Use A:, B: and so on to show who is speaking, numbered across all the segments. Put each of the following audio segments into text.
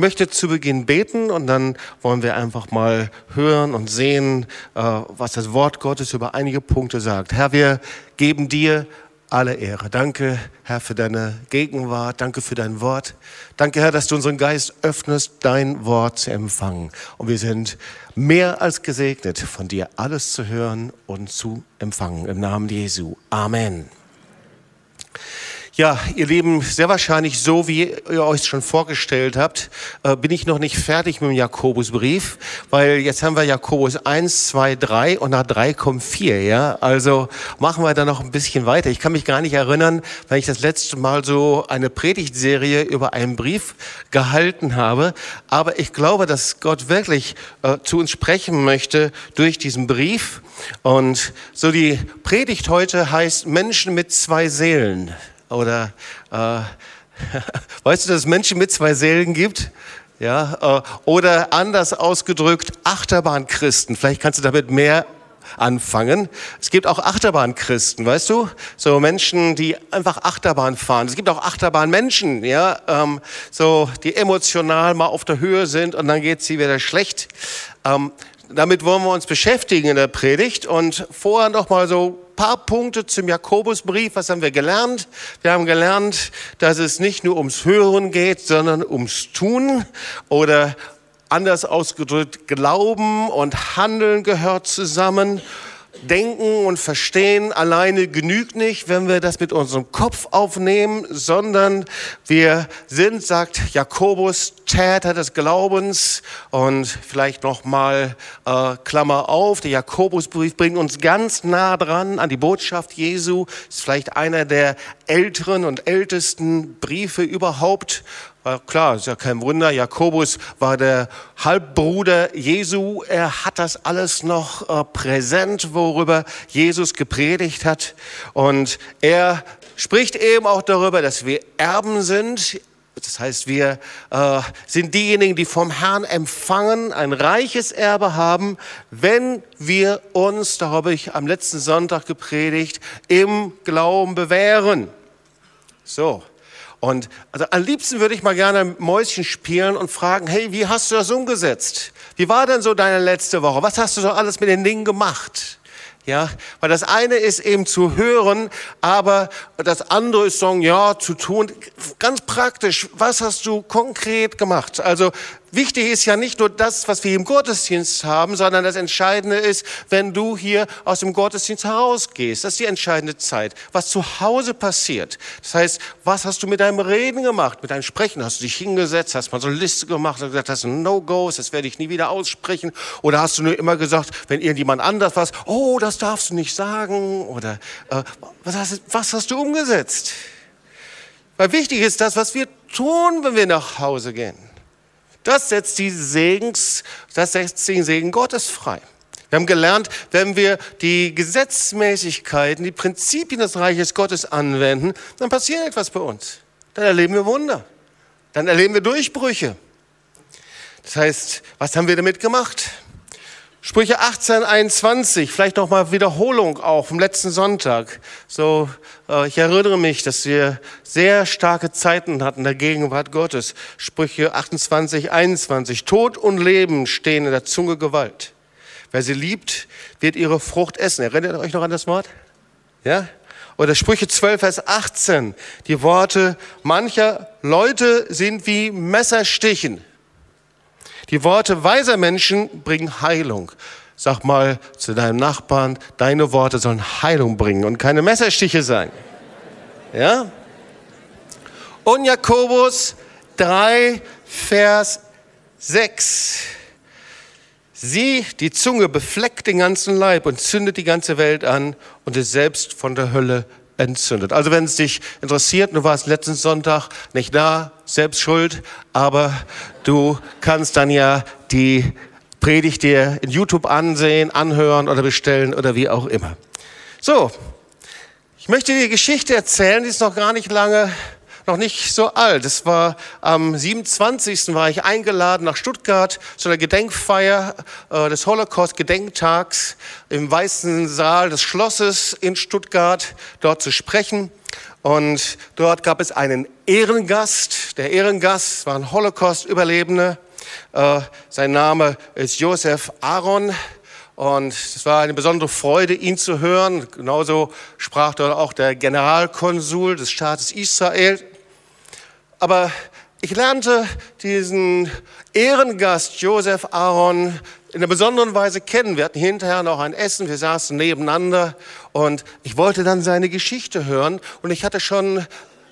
A: möchte zu Beginn beten und dann wollen wir einfach mal hören und sehen, äh, was das Wort Gottes über einige Punkte sagt. Herr, wir geben dir alle Ehre. Danke, Herr, für deine Gegenwart. Danke für dein Wort. Danke, Herr, dass du unseren Geist öffnest, dein Wort zu empfangen. Und wir sind mehr als gesegnet, von dir alles zu hören und zu empfangen. Im Namen Jesu. Amen. Ja, ihr Lieben, sehr wahrscheinlich so, wie ihr euch schon vorgestellt habt, äh, bin ich noch nicht fertig mit dem Jakobusbrief, weil jetzt haben wir Jakobus 1, 2, 3 und nach 3 kommt 4, ja. Also machen wir da noch ein bisschen weiter. Ich kann mich gar nicht erinnern, weil ich das letzte Mal so eine Predigtserie über einen Brief gehalten habe, aber ich glaube, dass Gott wirklich äh, zu uns sprechen möchte durch diesen Brief. Und so die Predigt heute heißt Menschen mit zwei Seelen. Oder äh, weißt du, dass es Menschen mit zwei Seelen gibt? Ja, äh, oder anders ausgedrückt, Achterbahnchristen. Vielleicht kannst du damit mehr anfangen. Es gibt auch Achterbahnchristen, weißt du? So Menschen, die einfach Achterbahn fahren. Es gibt auch Achterbahnmenschen, ja, ähm, so die emotional mal auf der Höhe sind und dann geht sie wieder schlecht. Ähm, damit wollen wir uns beschäftigen in der Predigt und vorher noch mal so paar Punkte zum Jakobusbrief. Was haben wir gelernt? Wir haben gelernt, dass es nicht nur ums Hören geht, sondern ums Tun oder anders ausgedrückt, Glauben und Handeln gehört zusammen. Denken und Verstehen alleine genügt nicht, wenn wir das mit unserem Kopf aufnehmen, sondern wir sind, sagt Jakobus, Täter des Glaubens. Und vielleicht noch mal äh, Klammer auf, der Jakobusbrief bringt uns ganz nah dran an die Botschaft Jesu, ist vielleicht einer der älteren und ältesten Briefe überhaupt Klar, ist ja kein Wunder. Jakobus war der Halbbruder Jesu. Er hat das alles noch äh, präsent, worüber Jesus gepredigt hat. Und er spricht eben auch darüber, dass wir Erben sind. Das heißt, wir äh, sind diejenigen, die vom Herrn empfangen, ein reiches Erbe haben, wenn wir uns, da habe ich am letzten Sonntag gepredigt, im Glauben bewähren. So, und also am liebsten würde ich mal gerne Mäuschen spielen und fragen, hey, wie hast du das umgesetzt? Wie war denn so deine letzte Woche? Was hast du so alles mit den Dingen gemacht? Ja, weil das eine ist eben zu hören, aber das andere ist sagen, ja, zu tun. Ganz praktisch, was hast du konkret gemacht? Also Wichtig ist ja nicht nur das, was wir im Gottesdienst haben, sondern das Entscheidende ist, wenn du hier aus dem Gottesdienst herausgehst. Das ist die entscheidende Zeit. Was zu Hause passiert. Das heißt, was hast du mit deinem Reden gemacht, mit deinem Sprechen? Hast du dich hingesetzt, hast mal so eine Liste gemacht und gesagt, das sind No-Gos, das werde ich nie wieder aussprechen? Oder hast du nur immer gesagt, wenn irgendjemand anders was, oh, das darfst du nicht sagen? Oder äh, was, hast, was hast du umgesetzt? Weil wichtig ist das, was wir tun, wenn wir nach Hause gehen. Das setzt die Segens, das setzt den Segen Gottes frei. Wir haben gelernt, wenn wir die Gesetzmäßigkeiten, die Prinzipien des Reiches Gottes anwenden, dann passiert etwas bei uns. Dann erleben wir Wunder. Dann erleben wir Durchbrüche. Das heißt, was haben wir damit gemacht? Sprüche 18, 21, vielleicht noch mal Wiederholung auch vom letzten Sonntag. So, äh, ich erinnere mich, dass wir sehr starke Zeiten hatten der Gegenwart Gottes. Sprüche 28, 21. Tod und Leben stehen in der Zunge Gewalt. Wer sie liebt, wird ihre Frucht essen. Erinnert ihr euch noch an das Wort? Ja? Oder Sprüche 12, Vers 18. Die Worte mancher Leute sind wie Messerstichen die Worte weiser Menschen bringen Heilung. Sag mal zu deinem Nachbarn, deine Worte sollen Heilung bringen und keine Messerstiche sein. Ja? Und Jakobus 3, Vers 6. Sie, die Zunge, befleckt den ganzen Leib und zündet die ganze Welt an und ist selbst von der Hölle entzündet. Also wenn es dich interessiert, du warst letzten Sonntag nicht da, selbst schuld, aber du kannst dann ja die Predigt dir in YouTube ansehen, anhören oder bestellen oder wie auch immer. So, ich möchte dir die Geschichte erzählen, die ist noch gar nicht lange noch nicht so alt. Es war am 27. war ich eingeladen nach Stuttgart zu einer Gedenkfeier äh, des Holocaust-Gedenktags im Weißen Saal des Schlosses in Stuttgart, dort zu sprechen. Und dort gab es einen Ehrengast. Der Ehrengast war ein Holocaust-Überlebender. Äh, sein Name ist Josef Aaron. Und es war eine besondere Freude, ihn zu hören. Genauso sprach dort auch der Generalkonsul des Staates Israel. Aber ich lernte diesen Ehrengast Josef Aaron in einer besonderen Weise kennen. Wir hatten hinterher noch ein Essen, wir saßen nebeneinander und ich wollte dann seine Geschichte hören und ich hatte schon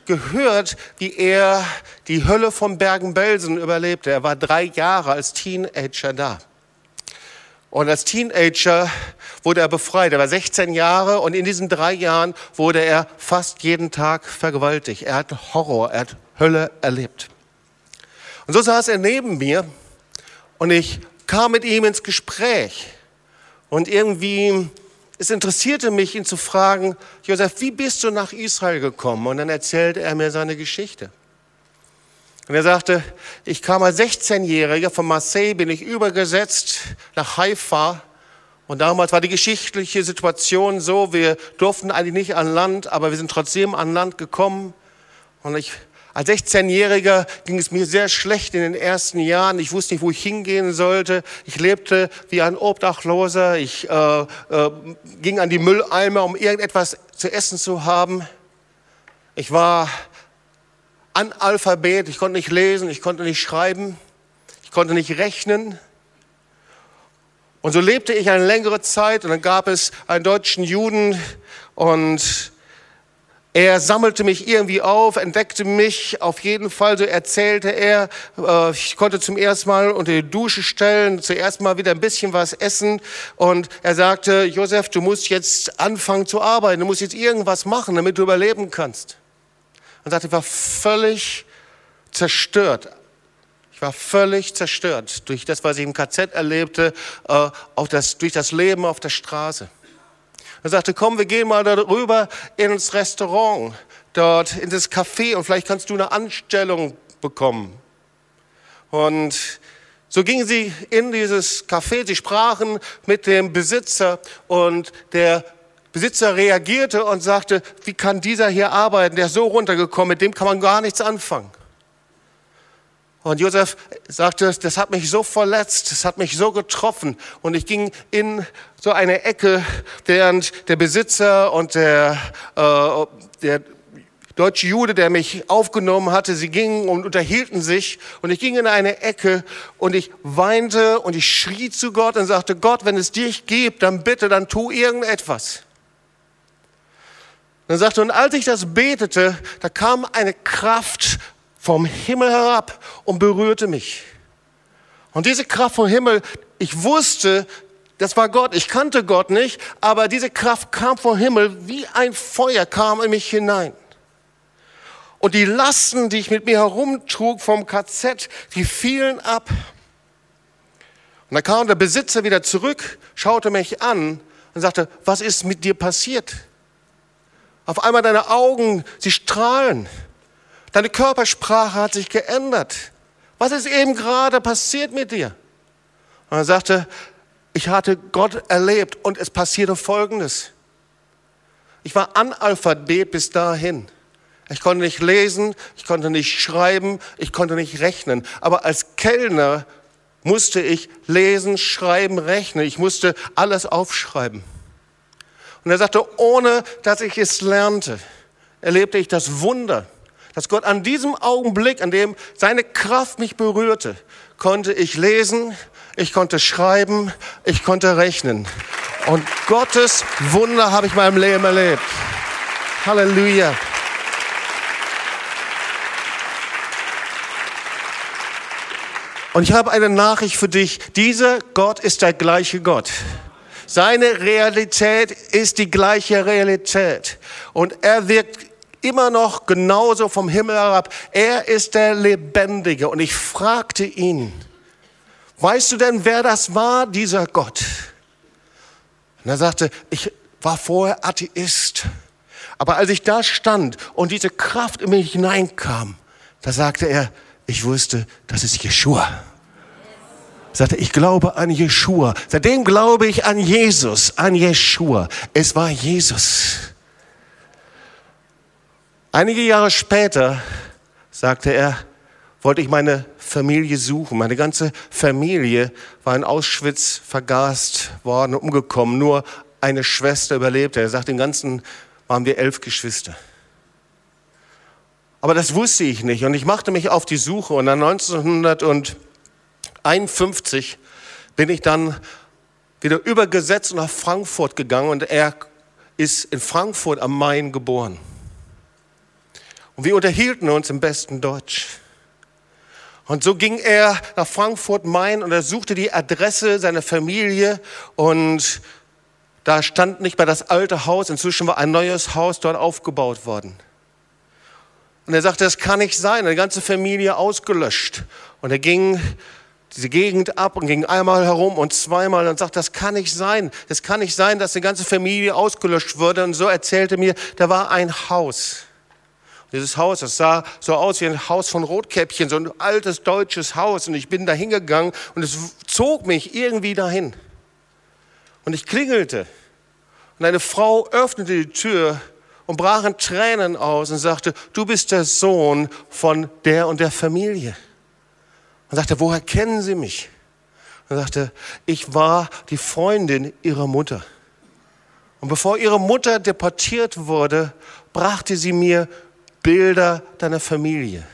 A: gehört, wie er die Hölle von Bergen-Belsen überlebte. Er war drei Jahre als Teenager da. Und als Teenager wurde er befreit. Er war 16 Jahre und in diesen drei Jahren wurde er fast jeden Tag vergewaltigt. Er hat Horror, er hat Hölle erlebt. Und so saß er neben mir und ich kam mit ihm ins Gespräch. Und irgendwie, es interessierte mich, ihn zu fragen, Josef, wie bist du nach Israel gekommen? Und dann erzählte er mir seine Geschichte. Und er sagte, ich kam als 16-Jähriger von Marseille, bin ich übergesetzt nach Haifa. Und damals war die geschichtliche Situation so, wir durften eigentlich nicht an Land, aber wir sind trotzdem an Land gekommen. Und ich als 16-Jähriger ging es mir sehr schlecht in den ersten Jahren. Ich wusste nicht, wo ich hingehen sollte. Ich lebte wie ein Obdachloser. Ich äh, äh, ging an die Mülleimer, um irgendetwas zu essen zu haben. Ich war Analphabet. Ich konnte nicht lesen, ich konnte nicht schreiben, ich konnte nicht rechnen. Und so lebte ich eine längere Zeit und dann gab es einen deutschen Juden und er sammelte mich irgendwie auf, entdeckte mich auf jeden Fall, so erzählte er. Äh, ich konnte zum ersten Mal unter die Dusche stellen, zuerst mal wieder ein bisschen was essen. Und er sagte, Josef, du musst jetzt anfangen zu arbeiten, du musst jetzt irgendwas machen, damit du überleben kannst. Und sagte, ich war völlig zerstört. Ich war völlig zerstört durch das, was ich im KZ erlebte, äh, auch das, durch das Leben auf der Straße. Er sagte, komm, wir gehen mal darüber ins Restaurant, dort in das Café und vielleicht kannst du eine Anstellung bekommen. Und so gingen sie in dieses Café, sie sprachen mit dem Besitzer und der Besitzer reagierte und sagte, wie kann dieser hier arbeiten, der ist so runtergekommen, mit dem kann man gar nichts anfangen. Und Josef sagte, das hat mich so verletzt, das hat mich so getroffen. Und ich ging in so eine Ecke, während der Besitzer und der, äh, der deutsche Jude, der mich aufgenommen hatte, sie gingen und unterhielten sich. Und ich ging in eine Ecke und ich weinte und ich schrie zu Gott und sagte, Gott, wenn es dich gibt, dann bitte, dann tu irgendetwas. Dann sagte, und als ich das betete, da kam eine Kraft vom Himmel herab und berührte mich. Und diese Kraft vom Himmel, ich wusste, das war Gott. Ich kannte Gott nicht, aber diese Kraft kam vom Himmel wie ein Feuer kam in mich hinein. Und die Lasten, die ich mit mir herumtrug vom KZ, die fielen ab. Und dann kam der Besitzer wieder zurück, schaute mich an und sagte, was ist mit dir passiert? Auf einmal deine Augen, sie strahlen. Deine Körpersprache hat sich geändert. Was ist eben gerade passiert mit dir? Und er sagte, ich hatte Gott erlebt und es passierte Folgendes. Ich war Analphabet bis dahin. Ich konnte nicht lesen, ich konnte nicht schreiben, ich konnte nicht rechnen. Aber als Kellner musste ich lesen, schreiben, rechnen. Ich musste alles aufschreiben. Und er sagte, ohne dass ich es lernte, erlebte ich das Wunder, dass Gott an diesem Augenblick, an dem seine Kraft mich berührte, konnte ich lesen, ich konnte schreiben, ich konnte rechnen. Und Gottes Wunder habe ich in meinem Leben erlebt. Halleluja. Und ich habe eine Nachricht für dich. Dieser Gott ist der gleiche Gott. Seine Realität ist die gleiche Realität. Und er wirkt immer noch genauso vom Himmel herab. Er ist der Lebendige. Und ich fragte ihn, weißt du denn, wer das war, dieser Gott? Und er sagte, ich war vorher Atheist. Aber als ich da stand und diese Kraft in mich hineinkam, da sagte er, ich wusste, das ist Jeshua. Er sagte, ich glaube an Jeshua. Seitdem glaube ich an Jesus, an Jeshua. Es war Jesus. Einige Jahre später, sagte er, wollte ich meine Familie suchen. Meine ganze Familie war in Auschwitz vergast worden, umgekommen. Nur eine Schwester überlebte. Er sagt, im Ganzen waren wir elf Geschwister. Aber das wusste ich nicht und ich machte mich auf die Suche und dann 1951 bin ich dann wieder über Gesetz nach Frankfurt gegangen und er ist in Frankfurt am Main geboren. Und wir unterhielten uns im besten Deutsch. Und so ging er nach Frankfurt Main und er suchte die Adresse seiner Familie und da stand nicht mehr das alte Haus, inzwischen war ein neues Haus dort aufgebaut worden. Und er sagte, das kann nicht sein, eine ganze Familie ausgelöscht. Und er ging diese Gegend ab und ging einmal herum und zweimal und sagte, das kann nicht sein. Das kann nicht sein, dass eine ganze Familie ausgelöscht wurde. Und so erzählte mir, da war ein Haus. Dieses Haus, das sah so aus wie ein Haus von Rotkäppchen, so ein altes deutsches Haus. Und ich bin da hingegangen und es zog mich irgendwie dahin. Und ich klingelte. Und eine Frau öffnete die Tür und brach in Tränen aus und sagte, du bist der Sohn von der und der Familie. Und sagte, woher kennen Sie mich? Und sagte, ich war die Freundin Ihrer Mutter. Und bevor Ihre Mutter deportiert wurde, brachte sie mir Bilder deiner Familie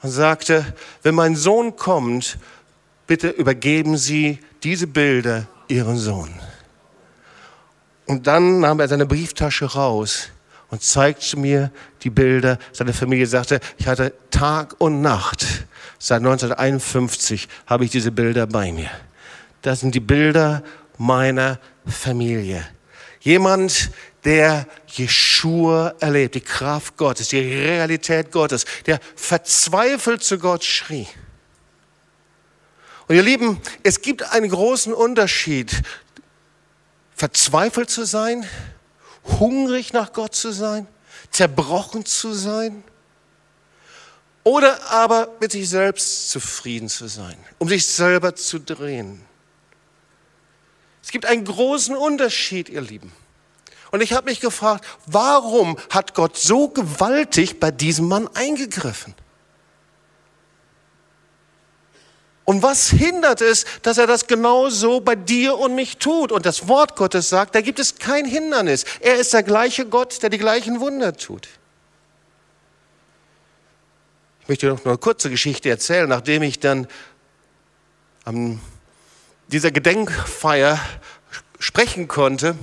A: und sagte, wenn mein Sohn kommt, bitte übergeben Sie diese Bilder Ihrem Sohn. Und dann nahm er seine Brieftasche raus und zeigte mir die Bilder seiner Familie, sagte, ich hatte Tag und Nacht, seit 1951 habe ich diese Bilder bei mir. Das sind die Bilder meiner Familie. Jemand, der Jeshua erlebt, die Kraft Gottes, die Realität Gottes, der verzweifelt zu Gott schrie. Und ihr Lieben, es gibt einen großen Unterschied, verzweifelt zu sein hungrig nach Gott zu sein, zerbrochen zu sein oder aber mit sich selbst zufrieden zu sein, um sich selber zu drehen. Es gibt einen großen Unterschied, ihr Lieben. Und ich habe mich gefragt, warum hat Gott so gewaltig bei diesem Mann eingegriffen? Und was hindert es, dass er das genauso bei dir und mich tut? Und das Wort Gottes sagt, da gibt es kein Hindernis. Er ist der gleiche Gott, der die gleichen Wunder tut. Ich möchte noch eine kurze Geschichte erzählen, nachdem ich dann an dieser Gedenkfeier sprechen konnte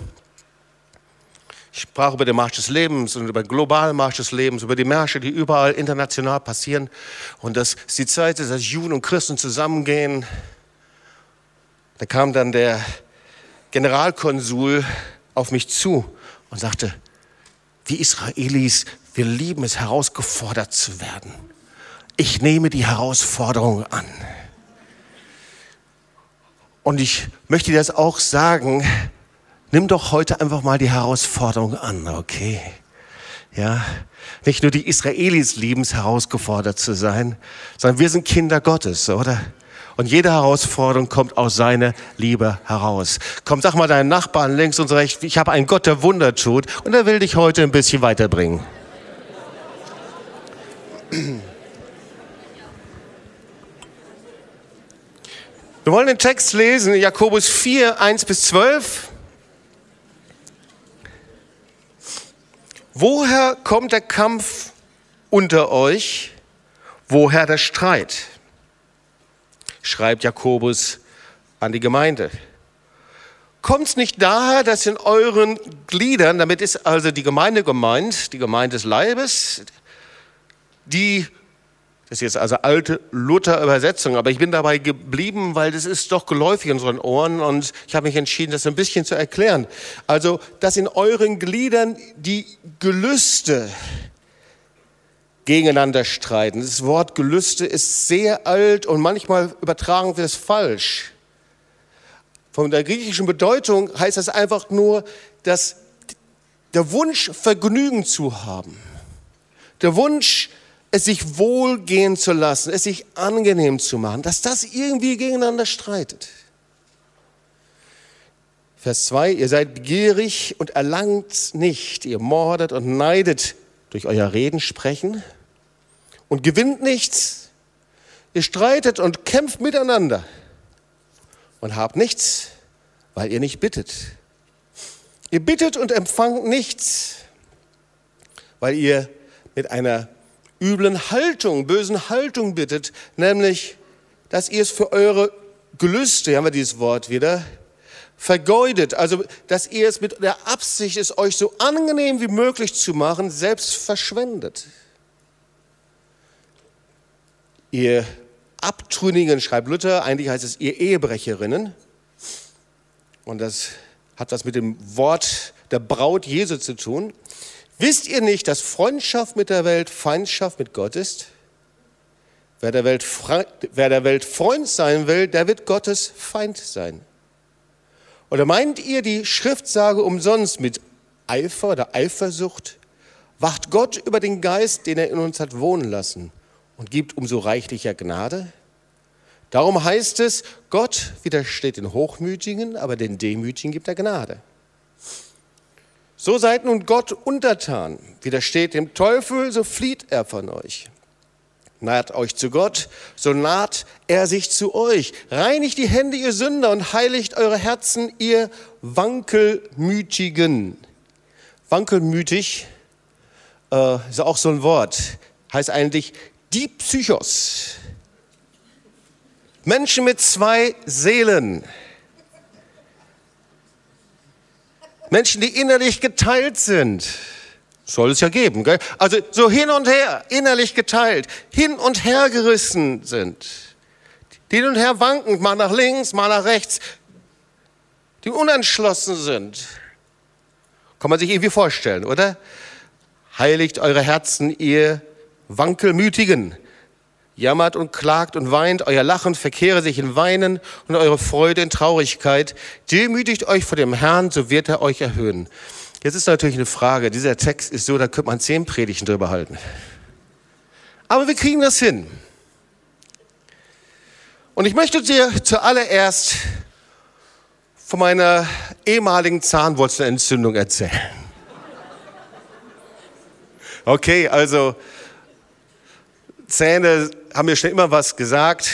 A: ich sprach über den Marsch des Lebens und über den globalen Marsch des Lebens, über die Märsche, die überall international passieren. Und das ist die Zeit, dass Juden und Christen zusammengehen. Da kam dann der Generalkonsul auf mich zu und sagte, die Israelis, wir lieben es, herausgefordert zu werden. Ich nehme die Herausforderung an. Und ich möchte dir das auch sagen, nimm doch heute einfach mal die Herausforderung an, okay? Ja, nicht nur die Israelis lieben es, herausgefordert zu sein, sondern wir sind Kinder Gottes, oder? Und jede Herausforderung kommt aus seiner Liebe heraus. Komm, sag mal deinen Nachbarn links und rechts, ich habe einen Gott, der Wunder tut und er will dich heute ein bisschen weiterbringen. Wir wollen den Text lesen, Jakobus 4, 1 bis 12. Woher kommt der Kampf unter euch? Woher der Streit? Schreibt Jakobus an die Gemeinde. Kommt es nicht daher, dass in euren Gliedern, damit ist also die Gemeinde gemeint, die Gemeinde des Leibes, die ist jetzt also alte Luther-Übersetzung, aber ich bin dabei geblieben, weil das ist doch geläufig in unseren Ohren und ich habe mich entschieden, das ein bisschen zu erklären. Also, dass in euren Gliedern die Gelüste gegeneinander streiten. Das Wort Gelüste ist sehr alt und manchmal übertragen wir es falsch. Von der griechischen Bedeutung heißt das einfach nur, dass der Wunsch, Vergnügen zu haben, der Wunsch, es sich wohlgehen zu lassen, es sich angenehm zu machen, dass das irgendwie gegeneinander streitet. Vers 2, ihr seid begierig und erlangt nicht, ihr mordet und neidet durch euer Reden, Sprechen und gewinnt nichts. Ihr streitet und kämpft miteinander und habt nichts, weil ihr nicht bittet. Ihr bittet und empfangt nichts, weil ihr mit einer üblen Haltung, bösen Haltung bittet, nämlich, dass ihr es für eure Gelüste, hier haben wir dieses Wort wieder, vergeudet, also dass ihr es mit der Absicht, es euch so angenehm wie möglich zu machen, selbst verschwendet. Ihr Abtrünnigen, schreibt Luther, eigentlich heißt es ihr Ehebrecherinnen, und das hat was mit dem Wort der Braut Jesu zu tun. Wisst ihr nicht, dass Freundschaft mit der Welt Feindschaft mit Gott ist? Wer der, Welt, wer der Welt Freund sein will, der wird Gottes Feind sein. Oder meint ihr die Schriftsage umsonst mit Eifer oder Eifersucht? Wacht Gott über den Geist, den er in uns hat wohnen lassen und gibt umso reichlicher Gnade? Darum heißt es, Gott widersteht den Hochmütigen, aber den Demütigen gibt er Gnade. So seid nun Gott untertan, widersteht dem Teufel, so flieht er von euch. Naht euch zu Gott, so naht er sich zu euch. Reinigt die Hände, ihr Sünder, und heiligt eure Herzen, ihr Wankelmütigen. Wankelmütig äh, ist auch so ein Wort, heißt eigentlich die Psychos. Menschen mit zwei Seelen. Menschen, die innerlich geteilt sind. Soll es ja geben, gell? Also so hin und her, innerlich geteilt, hin und her gerissen sind. Die hin und her wanken, mal nach links, mal nach rechts. Die unentschlossen sind. Kann man sich irgendwie vorstellen, oder? Heiligt eure Herzen, ihr Wankelmütigen. Jammert und klagt und weint, euer Lachen verkehre sich in Weinen und eure Freude in Traurigkeit. Demütigt euch vor dem Herrn, so wird er euch erhöhen. Jetzt ist natürlich eine Frage, dieser Text ist so, da könnte man zehn Predigten drüber halten. Aber wir kriegen das hin. Und ich möchte dir zuallererst von meiner ehemaligen Zahnwurzelentzündung erzählen. Okay, also Zähne haben mir schon immer was gesagt.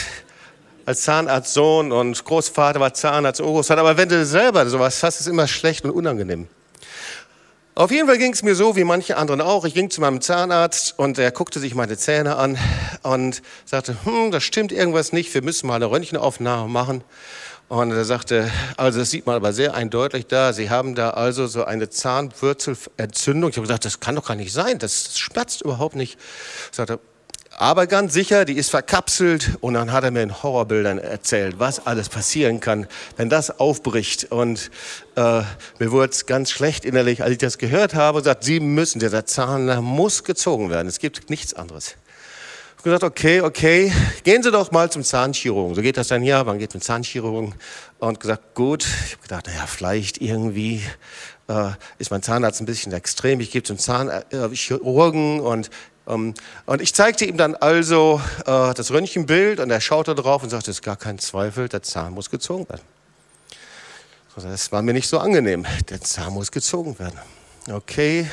A: Als Zahnarztsohn und Großvater war Zahnarzt, Urgroßvater. Aber wenn du selber sowas hast, ist es immer schlecht und unangenehm. Auf jeden Fall ging es mir so wie manche anderen auch. Ich ging zu meinem Zahnarzt und er guckte sich meine Zähne an und sagte, hm, das stimmt irgendwas nicht, wir müssen mal eine Röntgenaufnahme machen. Und er sagte, also das sieht man aber sehr eindeutig da, Sie haben da also so eine Zahnwurzelentzündung. Ich habe gesagt, das kann doch gar nicht sein, das schmerzt überhaupt nicht. Er sagte, aber ganz sicher, die ist verkapselt und dann hat er mir in Horrorbildern erzählt, was alles passieren kann, wenn das aufbricht. Und äh, mir wurde es ganz schlecht innerlich, als ich das gehört habe und sagt, Sie müssen, dieser Zahn muss gezogen werden. Es gibt nichts anderes. Ich habe gesagt, okay, okay, gehen Sie doch mal zum Zahnchirurgen. So geht das dann ja, man geht zum Zahnchirurgen und gesagt, gut. Ich habe gedacht, naja, vielleicht irgendwie äh, ist mein Zahnarzt ein bisschen extrem. Ich gehe zum Zahnchirurgen und und ich zeigte ihm dann also äh, das Röntgenbild und er schaute drauf und sagte, es ist gar kein Zweifel, der Zahn muss gezogen werden. Das war mir nicht so angenehm. Der Zahn muss gezogen werden. Okay,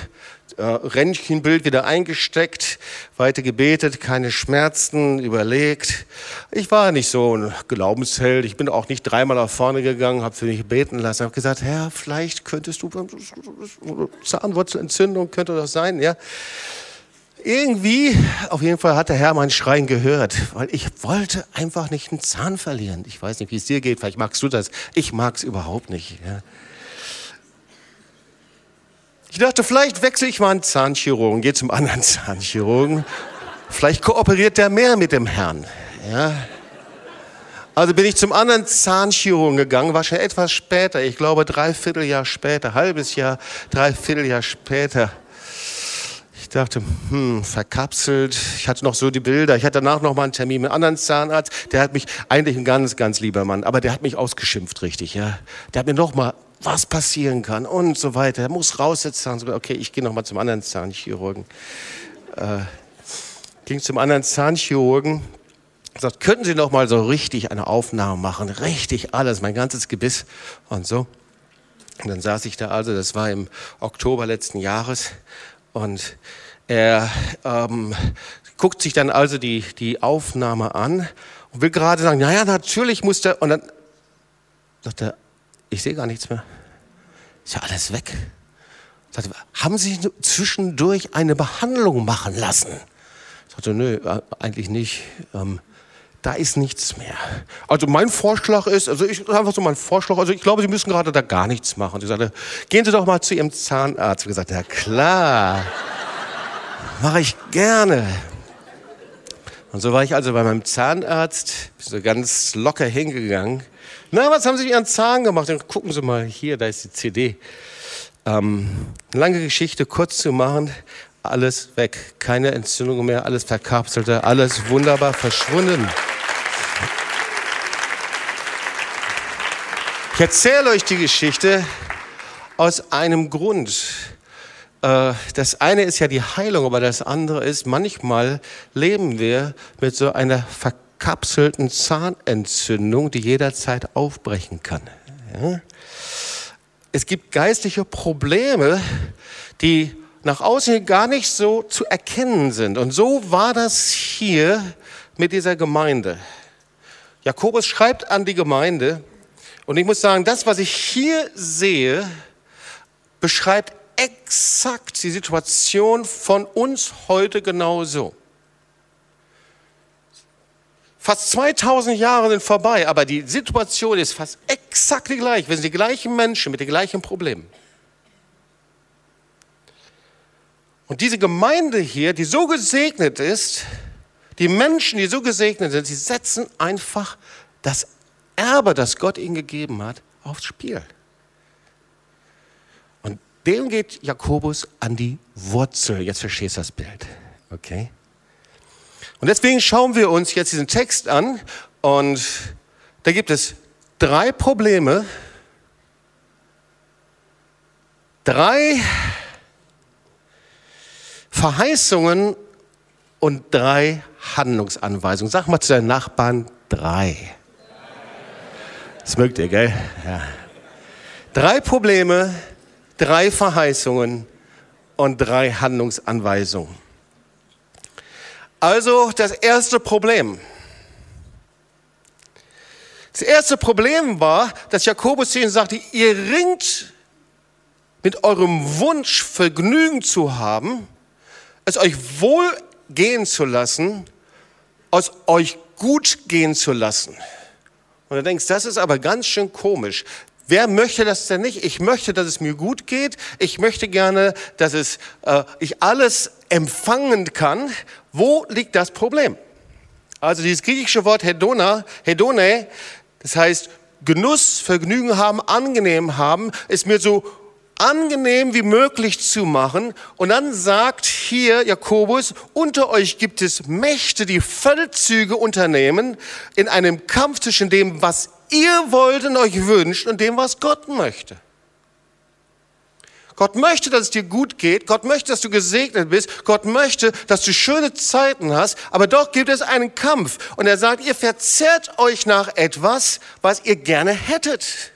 A: äh, Röntgenbild wieder eingesteckt, weiter gebetet, keine Schmerzen, überlegt. Ich war nicht so ein Glaubensheld. Ich bin auch nicht dreimal nach vorne gegangen, habe für mich beten lassen, habe gesagt, Herr, vielleicht könntest du Zahnwurzelentzündung könnte das sein, ja? Irgendwie, auf jeden Fall hat der Herr meinen Schreien gehört, weil ich wollte einfach nicht einen Zahn verlieren. Ich weiß nicht, wie es dir geht, vielleicht magst du das. Ich mag es überhaupt nicht. Ja. Ich dachte, vielleicht wechsle ich mal einen Zahnchirurgen, gehe zum anderen Zahnchirurgen. Vielleicht kooperiert der mehr mit dem Herrn. Ja. Also bin ich zum anderen Zahnchirurgen gegangen, war schon etwas später, ich glaube dreiviertel Jahr später, halbes Jahr, dreiviertel Jahr später. Ich dachte, hm, verkapselt. Ich hatte noch so die Bilder. Ich hatte danach noch mal einen Termin mit einem anderen Zahnarzt. Der hat mich, eigentlich ein ganz, ganz lieber Mann, aber der hat mich ausgeschimpft, richtig, ja. Der hat mir noch mal, was passieren kann und so weiter. Er muss raus jetzt Zahn. Okay, ich gehe noch mal zum anderen Zahnchirurgen. Äh, ging zum anderen Zahnchirurgen. Sagt, könnten Sie noch mal so richtig eine Aufnahme machen? Richtig alles, mein ganzes Gebiss und so. Und dann saß ich da also, das war im Oktober letzten Jahres, und Er ähm, guckt sich dann also die, die Aufnahme an und will gerade sagen, naja, natürlich muss der, und dann sagt er, ich sehe gar nichts mehr. Ist ja alles weg. Sagt er, haben Sie zwischendurch eine Behandlung machen lassen? Sagte, nö, äh, eigentlich nicht. Ähm, da ist nichts mehr. Also mein Vorschlag ist, also ich einfach so mein Vorschlag, also ich glaube, Sie müssen gerade da gar nichts machen. Sie sagte, gehen Sie doch mal zu Ihrem Zahnarzt. Ich gesagt, ja klar, mache ich gerne. Und so war ich also bei meinem Zahnarzt, so ganz locker hingegangen. Na, was haben Sie mit Ihren Zahn gemacht? Dann gucken Sie mal hier, da ist die CD. Ähm, lange Geschichte kurz zu machen, alles weg, keine Entzündung mehr, alles verkapselte, alles wunderbar verschwunden. Ich erzähle euch die Geschichte aus einem Grund. Äh, das eine ist ja die Heilung, aber das andere ist, manchmal leben wir mit so einer verkapselten Zahnentzündung, die jederzeit aufbrechen kann. Es gibt geistliche Probleme, die nach außen gar nicht so zu erkennen sind. Und so war das hier mit dieser Gemeinde. Jakobus schreibt an die Gemeinde, und ich muss sagen, das, was ich hier sehe, beschreibt exakt die Situation von uns heute genauso. Fast 2000 Jahre sind vorbei, aber die Situation ist fast exakt die gleiche. Wir sind die gleichen Menschen mit den gleichen Problemen. Und diese Gemeinde hier, die so gesegnet ist, die Menschen, die so gesegnet sind, sie setzen einfach das Erbe, das Gott ihnen gegeben hat, aufs Spiel. Und dem geht Jakobus an die Wurzel. Jetzt verstehst du das Bild. Okay? Und deswegen schauen wir uns jetzt diesen Text an und da gibt es drei Probleme, drei Verheißungen und drei Handlungsanweisungen. Sag mal zu deinen Nachbarn drei. Das mögt ihr, gell? Ja. Drei Probleme, drei Verheißungen und drei Handlungsanweisungen. Also das erste Problem. Das erste Problem war, dass Jakobus zu ihnen sagte, ihr ringt mit eurem Wunsch, Vergnügen zu haben, es euch wohl gehen zu lassen, aus euch gut gehen zu lassen. Und du denkst, das ist aber ganz schön komisch. Wer möchte das denn nicht? Ich möchte, dass es mir gut geht. Ich möchte gerne, dass es, äh, ich alles empfangen kann. Wo liegt das Problem? Also dieses griechische Wort Hedona, Hedone, das heißt Genuss, Vergnügen haben, angenehm haben, ist mir so angenehm wie möglich zu machen. Und dann sagt hier Jakobus, unter euch gibt es Mächte, die Feldzüge unternehmen in einem Kampf zwischen dem, was ihr wollt und euch wünscht und dem, was Gott möchte. Gott möchte, dass es dir gut geht. Gott möchte, dass du gesegnet bist. Gott möchte, dass du schöne Zeiten hast. Aber doch gibt es einen Kampf. Und er sagt, ihr verzehrt euch nach etwas, was ihr gerne hättet.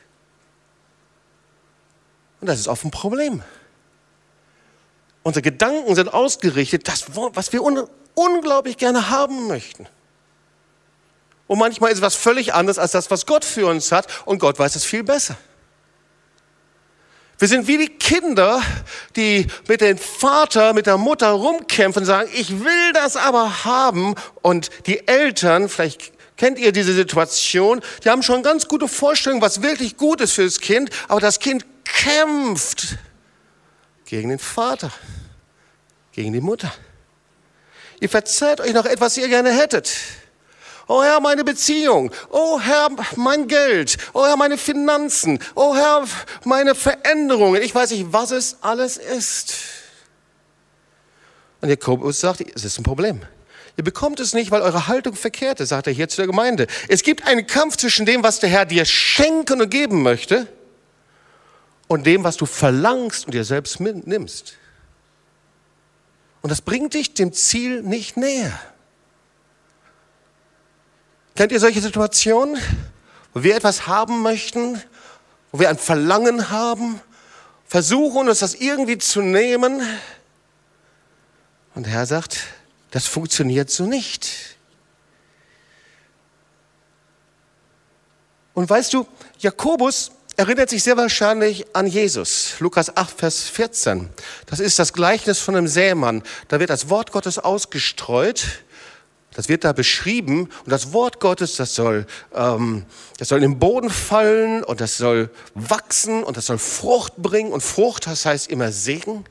A: Und das ist oft ein Problem. Unsere Gedanken sind ausgerichtet, das, was wir un unglaublich gerne haben möchten. Und manchmal ist was völlig anderes als das, was Gott für uns hat. Und Gott weiß es viel besser. Wir sind wie die Kinder, die mit dem Vater, mit der Mutter rumkämpfen und sagen, ich will das aber haben. Und die Eltern, vielleicht kennt ihr diese Situation, die haben schon ganz gute Vorstellungen, was wirklich gut ist für das Kind, aber das Kind kämpft gegen den Vater, gegen die Mutter. Ihr verzeiht euch noch etwas, ihr gerne hättet. Oh Herr, meine Beziehung. Oh Herr, mein Geld. Oh Herr, meine Finanzen. Oh Herr, meine Veränderungen. Ich weiß nicht, was es alles ist. Und Jakobus sagt, es ist ein Problem. Ihr bekommt es nicht, weil eure Haltung verkehrt ist, sagt er hier zu der Gemeinde. Es gibt einen Kampf zwischen dem, was der Herr dir schenken und geben möchte, und dem, was du verlangst und dir selbst nimmst. Und das bringt dich dem Ziel nicht näher. Kennt ihr solche Situationen, wo wir etwas haben möchten, wo wir ein Verlangen haben, versuchen uns das irgendwie zu nehmen Und der Herr sagt, das funktioniert so nicht. Und weißt du, Jakobus erinnert sich sehr wahrscheinlich an Jesus. Lukas 8, Vers 14. Das ist das Gleichnis von einem Sämann. Da wird das Wort Gottes ausgestreut. Das wird da beschrieben. Und das Wort Gottes, das soll, ähm, das soll in den Boden fallen und das soll wachsen und das soll Frucht bringen. Und Frucht, das heißt immer Segen.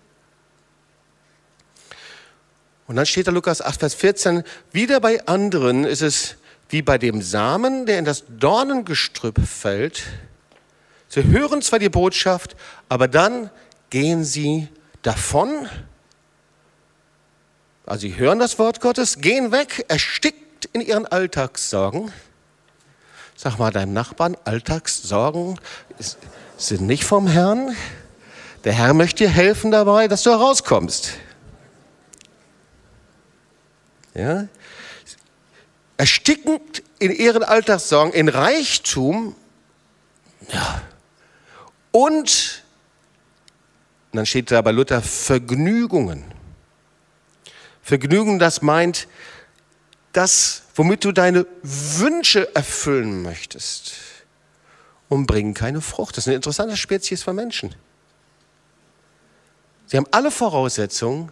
A: Und dann steht da Lukas 8, Vers 14, wieder bei anderen ist es wie bei dem Samen, der in das Dornengestrüpp fällt. Sie hören zwar die Botschaft, aber dann gehen sie davon. Also sie hören das Wort Gottes, gehen weg, erstickt in ihren Alltagssorgen. Sag mal deinem Nachbarn, Alltagssorgen sind nicht vom Herrn. Der Herr möchte dir helfen dabei, dass du herauskommst. Ja? Erstickend in ihren Alltagssorgen, in Reichtum, ja, und, und dann steht da bei Luther Vergnügungen. Vergnügen, das meint das, womit du deine Wünsche erfüllen möchtest und bringen keine Frucht. Das ist eine interessante Spezies von Menschen. Sie haben alle Voraussetzungen,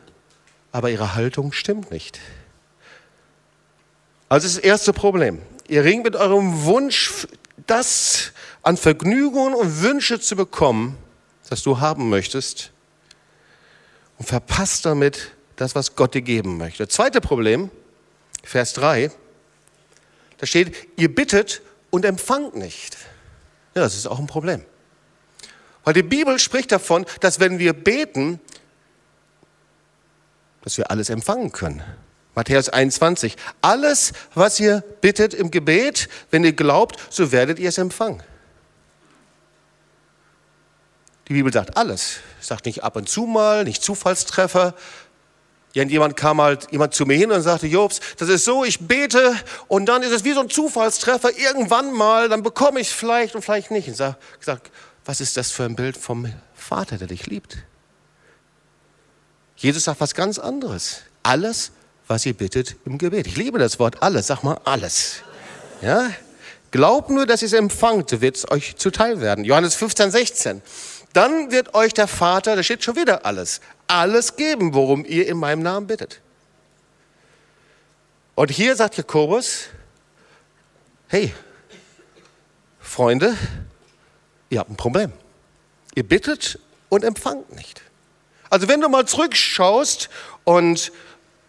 A: aber ihre Haltung stimmt nicht. Also das, erste Problem. Ihr ringt mit eurem Wunsch, das an Vergnügungen und Wünsche zu bekommen, das du haben möchtest, und verpasst damit das, was Gott dir geben möchte. Zweite Problem, Vers 3, da steht, ihr bittet und empfangt nicht. Ja, das ist auch ein Problem. Weil die Bibel spricht davon, dass wenn wir beten, dass wir alles empfangen können. Matthäus 21. Alles, was ihr bittet im Gebet, wenn ihr glaubt, so werdet ihr es empfangen. Die Bibel sagt alles. Sagt nicht ab und zu mal, nicht Zufallstreffer. Jemand kam halt jemand zu mir hin und sagte, Jobs, das ist so, ich bete und dann ist es wie so ein Zufallstreffer. Irgendwann mal, dann bekomme ich es vielleicht und vielleicht nicht. Und sag, gesagt, was ist das für ein Bild vom Vater, der dich liebt? Jesus sagt was ganz anderes. Alles, was ihr bittet im Gebet. Ich liebe das Wort alles. Sag mal alles. Ja? Glaubt nur, dass ihr es empfangt, wird es euch zuteil werden. Johannes 15, 16 dann wird euch der Vater, da steht schon wieder alles, alles geben, worum ihr in meinem Namen bittet. Und hier sagt Jakobus, hey, Freunde, ihr habt ein Problem. Ihr bittet und empfangt nicht. Also wenn du mal zurückschaust und,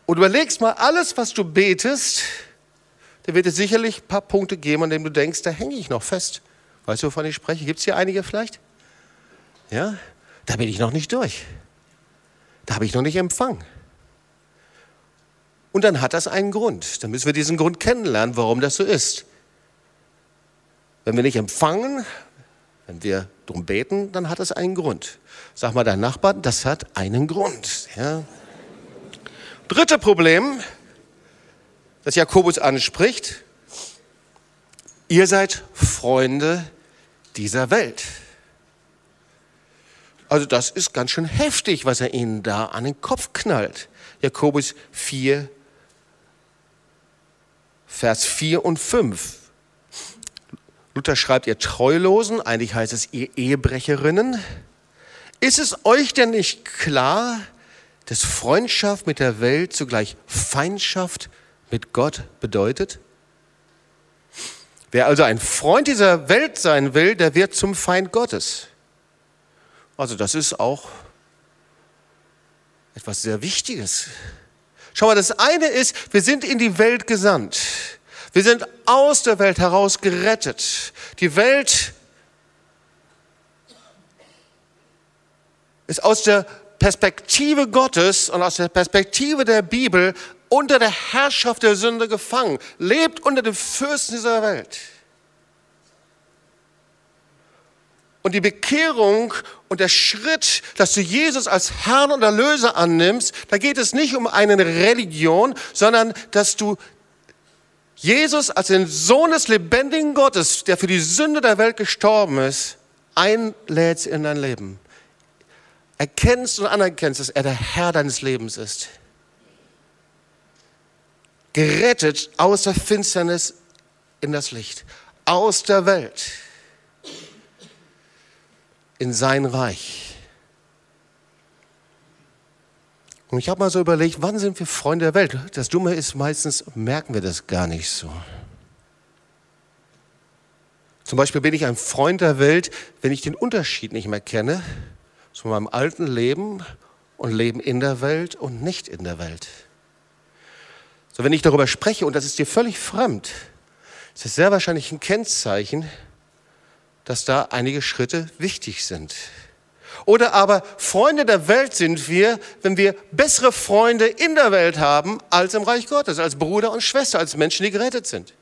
A: und überlegst mal alles, was du betest, dann wird es sicherlich ein paar Punkte geben, an denen du denkst, da hänge ich noch fest. Weißt du, wovon ich spreche? Gibt es hier einige vielleicht? Ja, da bin ich noch nicht durch. Da habe ich noch nicht empfangen. Und dann hat das einen Grund. Dann müssen wir diesen Grund kennenlernen, warum das so ist. Wenn wir nicht empfangen, wenn wir darum beten, dann hat das einen Grund. Sag mal dein Nachbar, das hat einen Grund. Ja. Dritte Problem, das Jakobus anspricht, ihr seid Freunde dieser Welt. Also das ist ganz schön heftig, was er ihnen da an den Kopf knallt. Jakobus 4, Vers 4 und 5. Luther schreibt, ihr Treulosen, eigentlich heißt es ihr Ehebrecherinnen. Ist es euch denn nicht klar, dass Freundschaft mit der Welt zugleich Feindschaft mit Gott bedeutet? Wer also ein Freund dieser Welt sein will, der wird zum Feind Gottes. Also das ist auch etwas sehr Wichtiges. Schau mal, das eine ist, wir sind in die Welt gesandt. Wir sind aus der Welt heraus gerettet. Die Welt ist aus der Perspektive Gottes und aus der Perspektive der Bibel unter der Herrschaft der Sünde gefangen, lebt unter den Fürsten dieser Welt. Und die Bekehrung und der Schritt, dass du Jesus als Herrn und Erlöser annimmst, da geht es nicht um eine Religion, sondern dass du Jesus als den Sohn des lebendigen Gottes, der für die Sünde der Welt gestorben ist, einlädst in dein Leben. Erkennst und anerkennst, dass er der Herr deines Lebens ist. gerettet aus der Finsternis in das Licht, aus der Welt in sein Reich. Und ich habe mal so überlegt, wann sind wir Freunde der Welt? Das Dumme ist, meistens merken wir das gar nicht so. Zum Beispiel bin ich ein Freund der Welt, wenn ich den Unterschied nicht mehr kenne zu meinem alten Leben und Leben in der Welt und nicht in der Welt. So, wenn ich darüber spreche und das ist dir völlig fremd, ist es sehr wahrscheinlich ein Kennzeichen, dass da einige Schritte wichtig sind. Oder aber Freunde der Welt sind wir, wenn wir bessere Freunde in der Welt haben als im Reich Gottes, als Bruder und Schwester, als Menschen, die gerettet sind.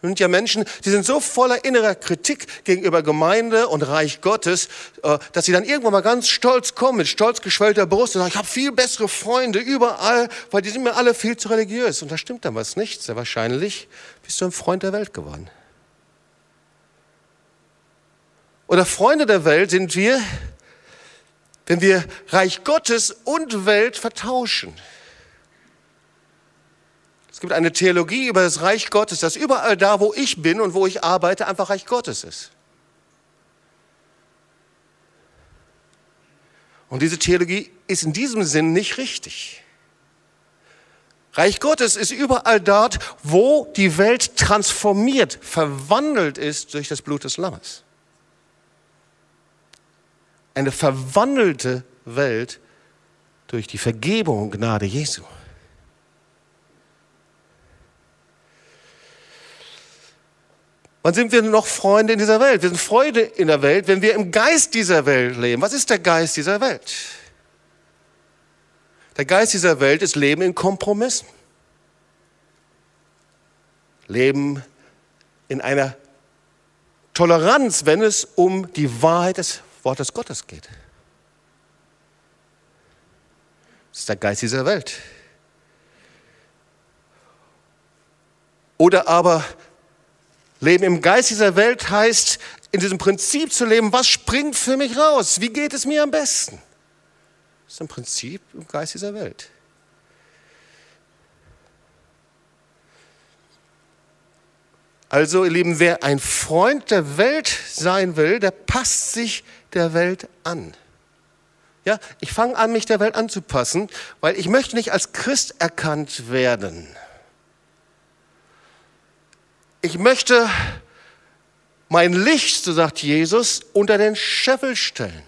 A: Das sind ja Menschen, die sind so voller innerer Kritik gegenüber Gemeinde und Reich Gottes, äh, dass sie dann irgendwann mal ganz stolz kommen, mit stolz geschwellter Brust und sagen, ich habe viel bessere Freunde überall, weil die sind mir alle viel zu religiös. Und da stimmt dann was nicht. Sehr wahrscheinlich bist du ein Freund der Welt geworden. Oder Freunde der Welt sind wir, wenn wir Reich Gottes und Welt vertauschen. Es gibt eine Theologie über das Reich Gottes, dass überall da, wo ich bin und wo ich arbeite, einfach Reich Gottes ist. Und diese Theologie ist in diesem Sinn nicht richtig. Reich Gottes ist überall dort, wo die Welt transformiert, verwandelt ist durch das Blut des Lammes. Eine verwandelte Welt durch die Vergebung und Gnade Jesu. Wann sind wir noch Freunde in dieser Welt? Wir sind Freunde in der Welt, wenn wir im Geist dieser Welt leben. Was ist der Geist dieser Welt? Der Geist dieser Welt ist Leben in Kompromissen. Leben in einer Toleranz, wenn es um die Wahrheit des Wortes Gottes geht. Das ist der Geist dieser Welt. Oder aber Leben im Geist dieser Welt heißt, in diesem Prinzip zu leben, was springt für mich raus? Wie geht es mir am besten? Das ist ein Prinzip im Geist dieser Welt. Also, ihr Lieben, wer ein Freund der Welt sein will, der passt sich der Welt an. Ja, ich fange an, mich der Welt anzupassen, weil ich möchte nicht als Christ erkannt werden. Ich möchte mein Licht, so sagt Jesus, unter den Scheffel stellen.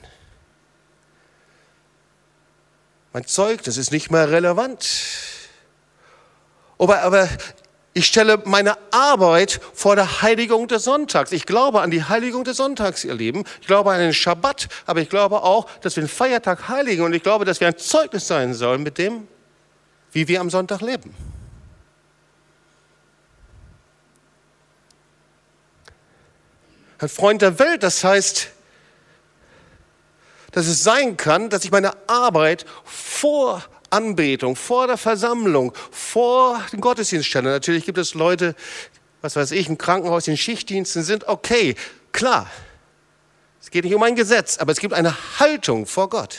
A: Mein Zeugnis ist nicht mehr relevant. Aber, aber ich stelle meine Arbeit vor der Heiligung des Sonntags. Ich glaube an die Heiligung des Sonntags, ihr Lieben. Ich glaube an den Schabbat, aber ich glaube auch, dass wir den Feiertag heiligen und ich glaube, dass wir ein Zeugnis sein sollen mit dem, wie wir am Sonntag leben. ein Freund der Welt. Das heißt, dass es sein kann, dass ich meine Arbeit vor Anbetung, vor der Versammlung, vor den Gottesdienst stelle. Natürlich gibt es Leute, was weiß ich, im Krankenhaus, in Schichtdiensten sind, okay, klar. Es geht nicht um ein Gesetz, aber es gibt eine Haltung vor Gott.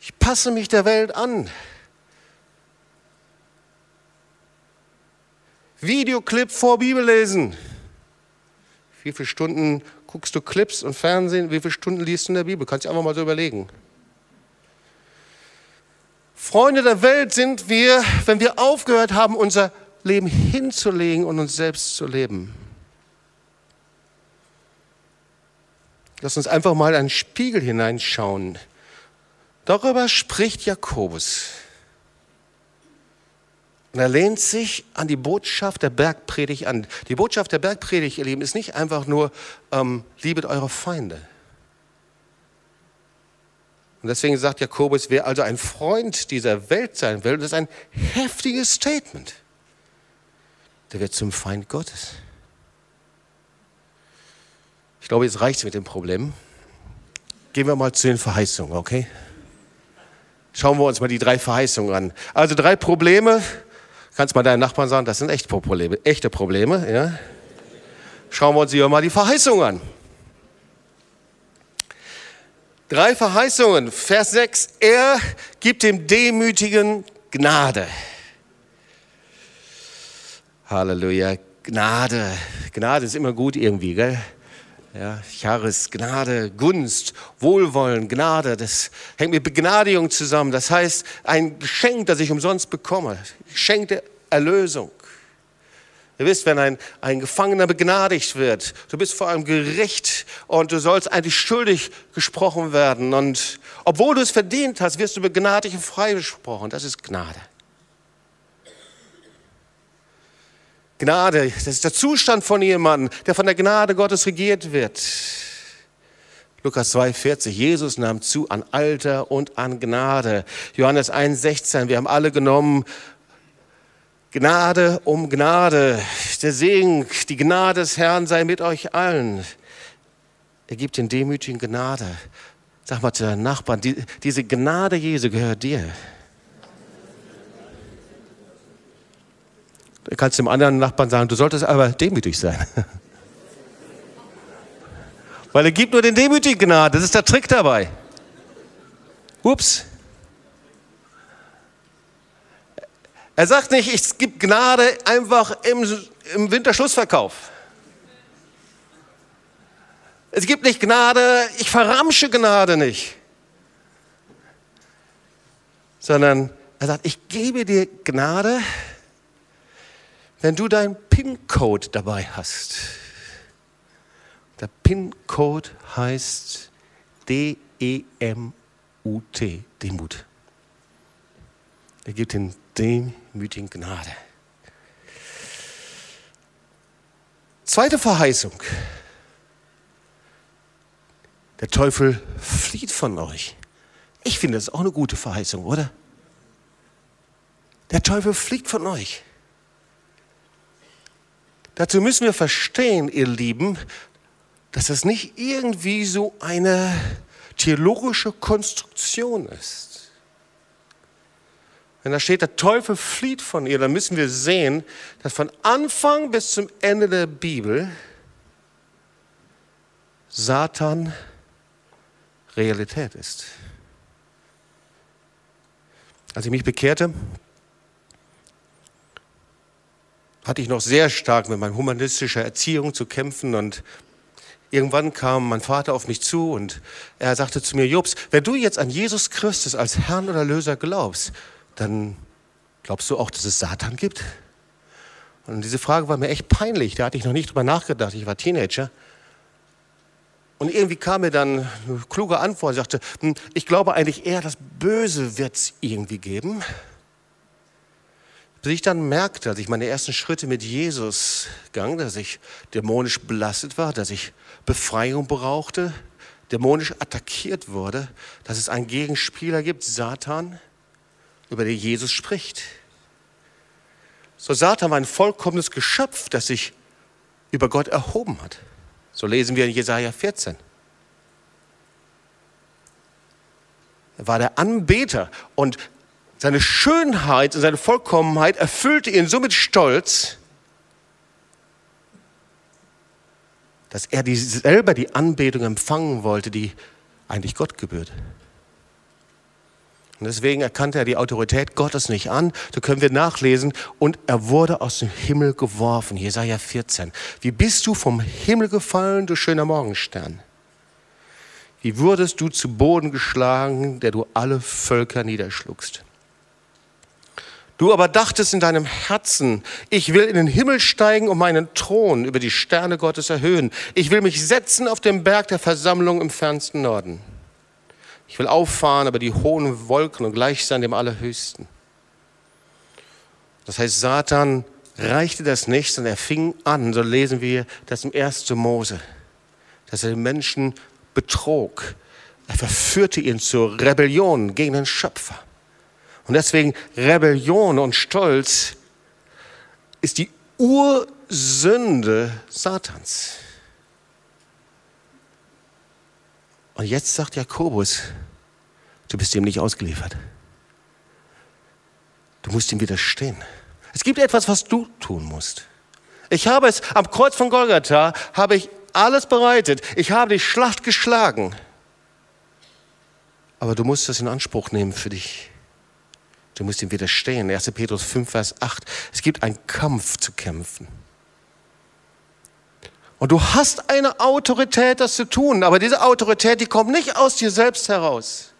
A: Ich passe mich der Welt an. Videoclip vor Bibellesen. Wie viele Stunden guckst du Clips und Fernsehen? Wie viele Stunden liest du in der Bibel? Kannst du einfach mal so überlegen. Freunde der Welt sind wir, wenn wir aufgehört haben, unser Leben hinzulegen und uns selbst zu leben. Lass uns einfach mal einen Spiegel hineinschauen. Darüber spricht Jakobus. Und er lehnt sich an die Botschaft der Bergpredigt an. Die Botschaft der Bergpredigt, ihr Lieben, ist nicht einfach nur, ähm, liebet eure Feinde. Und deswegen sagt Jakobus, wer also ein Freund dieser Welt sein will, das ist ein heftiges Statement, der wird zum Feind Gottes. Ich glaube, jetzt reicht es mit dem Problem. Gehen wir mal zu den Verheißungen, okay? Schauen wir uns mal die drei Verheißungen an. Also drei Probleme, Kannst mal deinen Nachbarn sagen, das sind echte Probleme. Echte Probleme ja? Schauen wir uns hier mal die Verheißung an. Drei Verheißungen. Vers 6. Er gibt dem Demütigen Gnade. Halleluja. Gnade. Gnade ist immer gut irgendwie, gell? Ja, Charis, Gnade, Gunst, Wohlwollen, Gnade, das hängt mit Begnadigung zusammen. Das heißt, ein Geschenk, das ich umsonst bekomme. Geschenk der Erlösung. Ihr wisst, wenn ein, ein Gefangener begnadigt wird, du bist vor einem Gericht und du sollst eigentlich schuldig gesprochen werden. Und obwohl du es verdient hast, wirst du begnadigt und freigesprochen. Das ist Gnade. Gnade, das ist der Zustand von jemandem, der von der Gnade Gottes regiert wird. Lukas 2,40, Jesus nahm zu an Alter und an Gnade. Johannes 1,16, wir haben alle genommen, Gnade um Gnade. Der Segen, die Gnade des Herrn sei mit euch allen. Er gibt den Demütigen Gnade. Sag mal zu deinen Nachbarn, die, diese Gnade Jesu gehört dir. Du kannst dem anderen Nachbarn sagen, du solltest aber demütig sein. Weil er gibt nur den Demütigen Gnade. Das ist der Trick dabei. Ups. Er sagt nicht, es gibt Gnade einfach im, im Winterschlussverkauf. Es gibt nicht Gnade, ich verramsche Gnade nicht. Sondern er sagt, ich gebe dir Gnade, wenn du deinen PIN-Code dabei hast. Der PIN-Code heißt D-E-M-U-T, Demut. Er gibt den demütigen Gnade. Zweite Verheißung. Der Teufel flieht von euch. Ich finde, das ist auch eine gute Verheißung, oder? Der Teufel fliegt von euch. Dazu müssen wir verstehen, ihr Lieben, dass es nicht irgendwie so eine theologische Konstruktion ist. Wenn da steht, der Teufel flieht von ihr, dann müssen wir sehen, dass von Anfang bis zum Ende der Bibel Satan Realität ist. Als ich mich bekehrte, hatte ich noch sehr stark mit meiner humanistischen Erziehung zu kämpfen und irgendwann kam mein Vater auf mich zu und er sagte zu mir, Jobs, wenn du jetzt an Jesus Christus als Herrn oder Löser glaubst, dann glaubst du auch, dass es Satan gibt? Und diese Frage war mir echt peinlich, da hatte ich noch nicht drüber nachgedacht, ich war Teenager. Und irgendwie kam mir dann eine kluge Antwort, ich sagte, hm, ich glaube eigentlich eher, das Böse wird es irgendwie geben. Bis ich dann merkte, als ich meine ersten Schritte mit Jesus gang, dass ich dämonisch belastet war, dass ich Befreiung brauchte, dämonisch attackiert wurde, dass es einen Gegenspieler gibt, Satan, über den Jesus spricht. So Satan war ein vollkommenes Geschöpf, das sich über Gott erhoben hat. So lesen wir in Jesaja 14. Er war der Anbeter und seine Schönheit und seine Vollkommenheit erfüllte ihn so mit Stolz, dass er die, selber die Anbetung empfangen wollte, die eigentlich Gott gebührt. Und deswegen erkannte er die Autorität Gottes nicht an. So können wir nachlesen. Und er wurde aus dem Himmel geworfen. Jesaja 14. Wie bist du vom Himmel gefallen, du schöner Morgenstern? Wie wurdest du zu Boden geschlagen, der du alle Völker niederschluckst? Du aber dachtest in deinem Herzen, ich will in den Himmel steigen und meinen Thron über die Sterne Gottes erhöhen. Ich will mich setzen auf dem Berg der Versammlung im fernsten Norden. Ich will auffahren über die hohen Wolken und gleich sein dem Allerhöchsten. Das heißt, Satan reichte das nicht, sondern er fing an, so lesen wir das im 1. Mose, dass er den Menschen betrog. Er verführte ihn zur Rebellion gegen den Schöpfer. Und deswegen Rebellion und Stolz ist die Ursünde Satans. Und jetzt sagt Jakobus, du bist ihm nicht ausgeliefert. Du musst ihm widerstehen. Es gibt etwas, was du tun musst. Ich habe es am Kreuz von Golgatha, habe ich alles bereitet. Ich habe die Schlacht geschlagen. Aber du musst das in Anspruch nehmen für dich. Du musst ihm widerstehen. 1. Petrus 5, Vers 8. Es gibt einen Kampf zu kämpfen. Und du hast eine Autorität, das zu tun. Aber diese Autorität, die kommt nicht aus dir selbst heraus,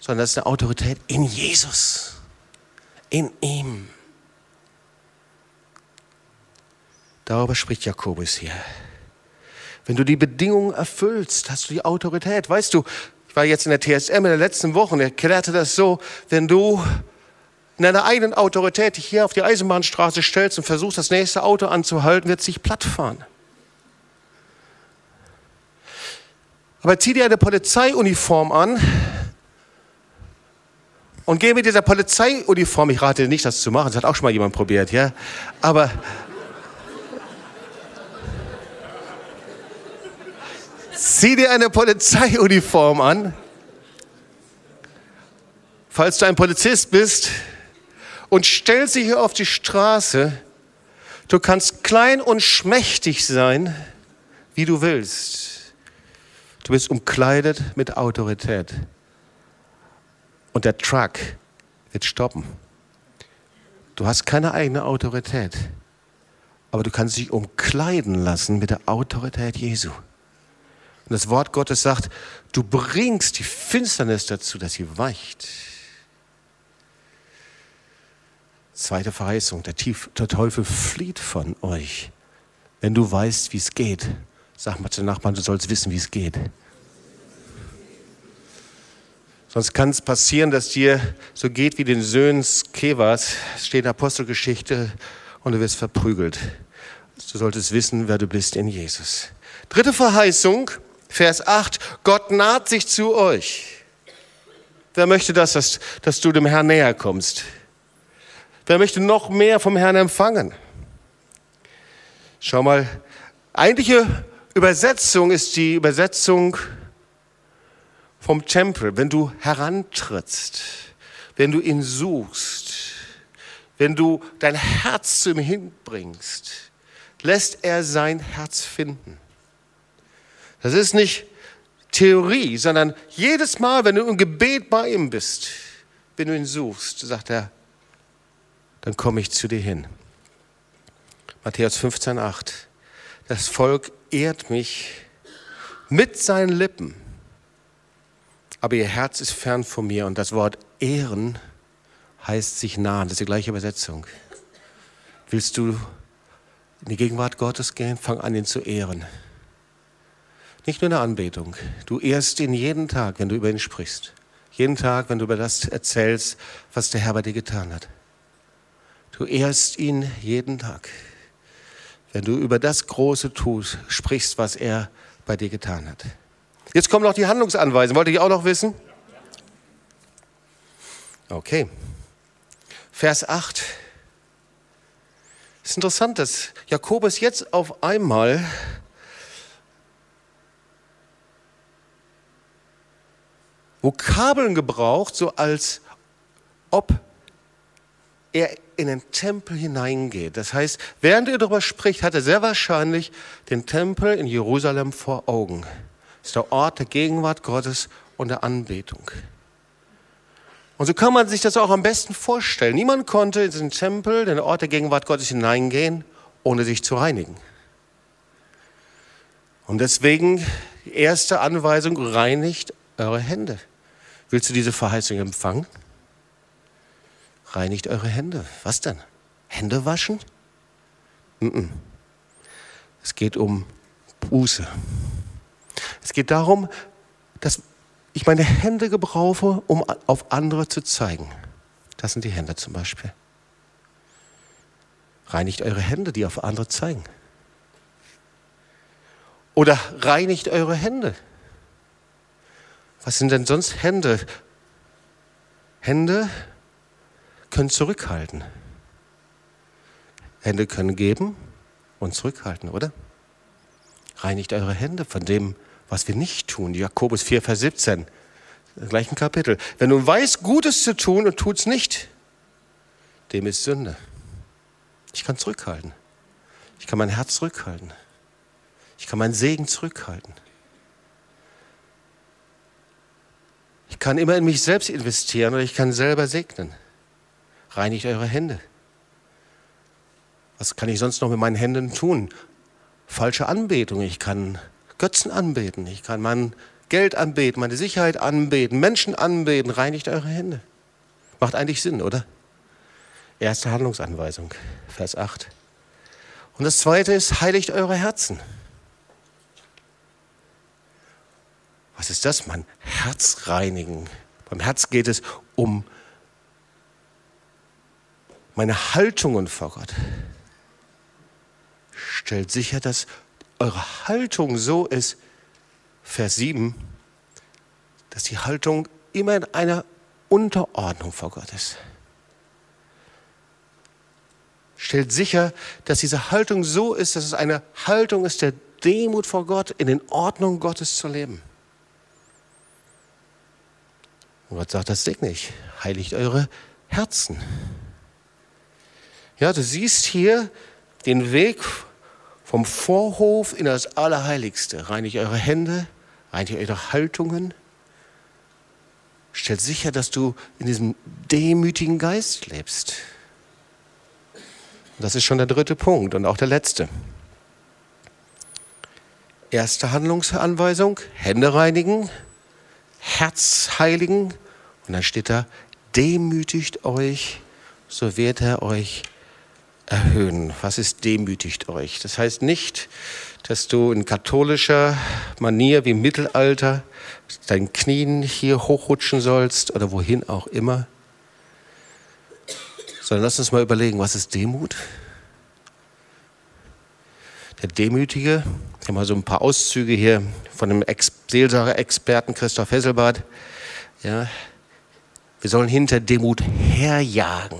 A: sondern das ist eine Autorität in Jesus. In ihm. Darüber spricht Jakobus hier. Wenn du die Bedingungen erfüllst, hast du die Autorität. Weißt du, ich war jetzt in der TSM in der letzten Woche und erklärte das so, wenn du in deiner eigenen Autorität dich hier auf die Eisenbahnstraße stellst und versuchst, das nächste Auto anzuhalten, wird es sich plattfahren. Aber zieh dir eine Polizeiuniform an und geh mit dieser Polizeiuniform, ich rate dir nicht, das zu machen, das hat auch schon mal jemand probiert, ja, aber Zieh dir eine Polizeiuniform an, falls du ein Polizist bist, und stell dich hier auf die Straße. Du kannst klein und schmächtig sein, wie du willst. Du bist umkleidet mit Autorität. Und der Truck wird stoppen. Du hast keine eigene Autorität, aber du kannst dich umkleiden lassen mit der Autorität Jesu. Und das Wort Gottes sagt, du bringst die Finsternis dazu, dass sie weicht. Zweite Verheißung, der, Tief, der Teufel flieht von euch, wenn du weißt, wie es geht. Sag mal zu den Nachbarn, du sollst wissen, wie es geht. Sonst kann es passieren, dass dir so geht wie den Söhnen Kevas, steht in Apostelgeschichte, und du wirst verprügelt. Du solltest wissen, wer du bist in Jesus. Dritte Verheißung, Vers 8, Gott naht sich zu euch. Wer möchte das, dass, dass du dem Herrn näher kommst? Wer möchte noch mehr vom Herrn empfangen? Schau mal, eigentliche Übersetzung ist die Übersetzung vom Tempel. Wenn du herantrittst, wenn du ihn suchst, wenn du dein Herz zu ihm hinbringst, lässt er sein Herz finden. Das ist nicht Theorie, sondern jedes Mal, wenn du im Gebet bei ihm bist, wenn du ihn suchst, sagt er, dann komme ich zu dir hin. Matthäus 15, 8. Das Volk ehrt mich mit seinen Lippen, aber ihr Herz ist fern von mir. Und das Wort ehren heißt sich nahen. Das ist die gleiche Übersetzung. Willst du in die Gegenwart Gottes gehen? Fang an, ihn zu ehren. Nicht nur in der Anbetung. Du ehrst ihn jeden Tag, wenn du über ihn sprichst. Jeden Tag, wenn du über das erzählst, was der Herr bei dir getan hat. Du ehrst ihn jeden Tag, wenn du über das Große tust, sprichst, was er bei dir getan hat. Jetzt kommen noch die Handlungsanweisungen. Wollt ihr auch noch wissen? Okay. Vers 8. Es ist interessant, dass Jakobus jetzt auf einmal Vokabeln gebraucht, so als ob er in den Tempel hineingeht. Das heißt, während er darüber spricht, hat er sehr wahrscheinlich den Tempel in Jerusalem vor Augen. Das ist der Ort der Gegenwart Gottes und der Anbetung. Und so kann man sich das auch am besten vorstellen. Niemand konnte in den Tempel, den Ort der Gegenwart Gottes hineingehen, ohne sich zu reinigen. Und deswegen die erste Anweisung, reinigt eure Hände. Willst du diese Verheißung empfangen? Reinigt eure Hände. Was denn? Hände waschen? Es geht um Buße. Es geht darum, dass ich meine Hände gebrauche, um auf andere zu zeigen. Das sind die Hände zum Beispiel. Reinigt eure Hände, die auf andere zeigen. Oder reinigt eure Hände. Was sind denn sonst Hände? Hände können zurückhalten. Hände können geben und zurückhalten, oder? Reinigt eure Hände von dem, was wir nicht tun. Jakobus 4, Vers 17, im gleichen Kapitel. Wenn du weißt, Gutes zu tun und tut es nicht, dem ist Sünde. Ich kann zurückhalten. Ich kann mein Herz zurückhalten. Ich kann meinen Segen zurückhalten. Kann immer in mich selbst investieren oder ich kann selber segnen. Reinigt eure Hände. Was kann ich sonst noch mit meinen Händen tun? Falsche Anbetung. Ich kann Götzen anbeten. Ich kann mein Geld anbeten, meine Sicherheit anbeten, Menschen anbeten. Reinigt eure Hände. Macht eigentlich Sinn, oder? Erste Handlungsanweisung, Vers 8. Und das zweite ist, heiligt eure Herzen. Was ist das? Mein Herz reinigen. Beim Herz geht es um meine Haltungen vor Gott. Stellt sicher, dass eure Haltung so ist, Vers 7, dass die Haltung immer in einer Unterordnung vor Gott ist. Stellt sicher, dass diese Haltung so ist, dass es eine Haltung ist der Demut vor Gott, in den Ordnungen Gottes zu leben. Und Gott sagt, das segne ich. Heiligt eure Herzen. Ja, du siehst hier den Weg vom Vorhof in das Allerheiligste. Reinigt eure Hände, reinigt eure Haltungen. Stellt sicher, dass du in diesem demütigen Geist lebst. Das ist schon der dritte Punkt und auch der letzte. Erste Handlungsanweisung, Hände reinigen, Herz heiligen und dann steht da, demütigt euch, so wird er euch erhöhen. Was ist demütigt euch? Das heißt nicht, dass du in katholischer Manier wie im Mittelalter deinen Knien hier hochrutschen sollst oder wohin auch immer, sondern lass uns mal überlegen, was ist Demut? Der Demütige, ich habe mal so ein paar Auszüge hier von dem Seelsorger-Experten Christoph Hesselbart. Ja, wir sollen hinter Demut herjagen.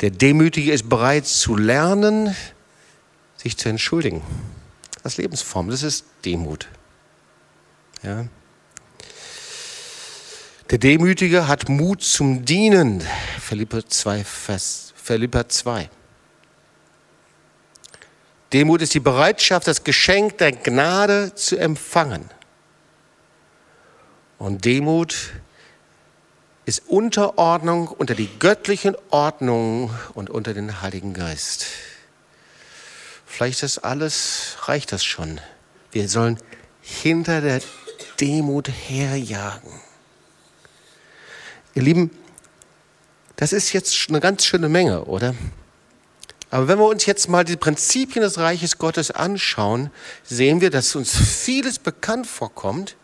A: Der Demütige ist bereit zu lernen, sich zu entschuldigen. Das ist Lebensform, das ist Demut. Ja. Der Demütige hat Mut zum Dienen. Philippa 2, Vers, Philippa 2. Demut ist die Bereitschaft, das Geschenk der Gnade zu empfangen. Und Demut ist Unterordnung unter die göttlichen Ordnungen und unter den Heiligen Geist. Vielleicht das alles, reicht das schon. Wir sollen hinter der Demut herjagen. Ihr Lieben, das ist jetzt eine ganz schöne Menge, oder? Aber wenn wir uns jetzt mal die Prinzipien des Reiches Gottes anschauen, sehen wir, dass uns vieles bekannt vorkommt,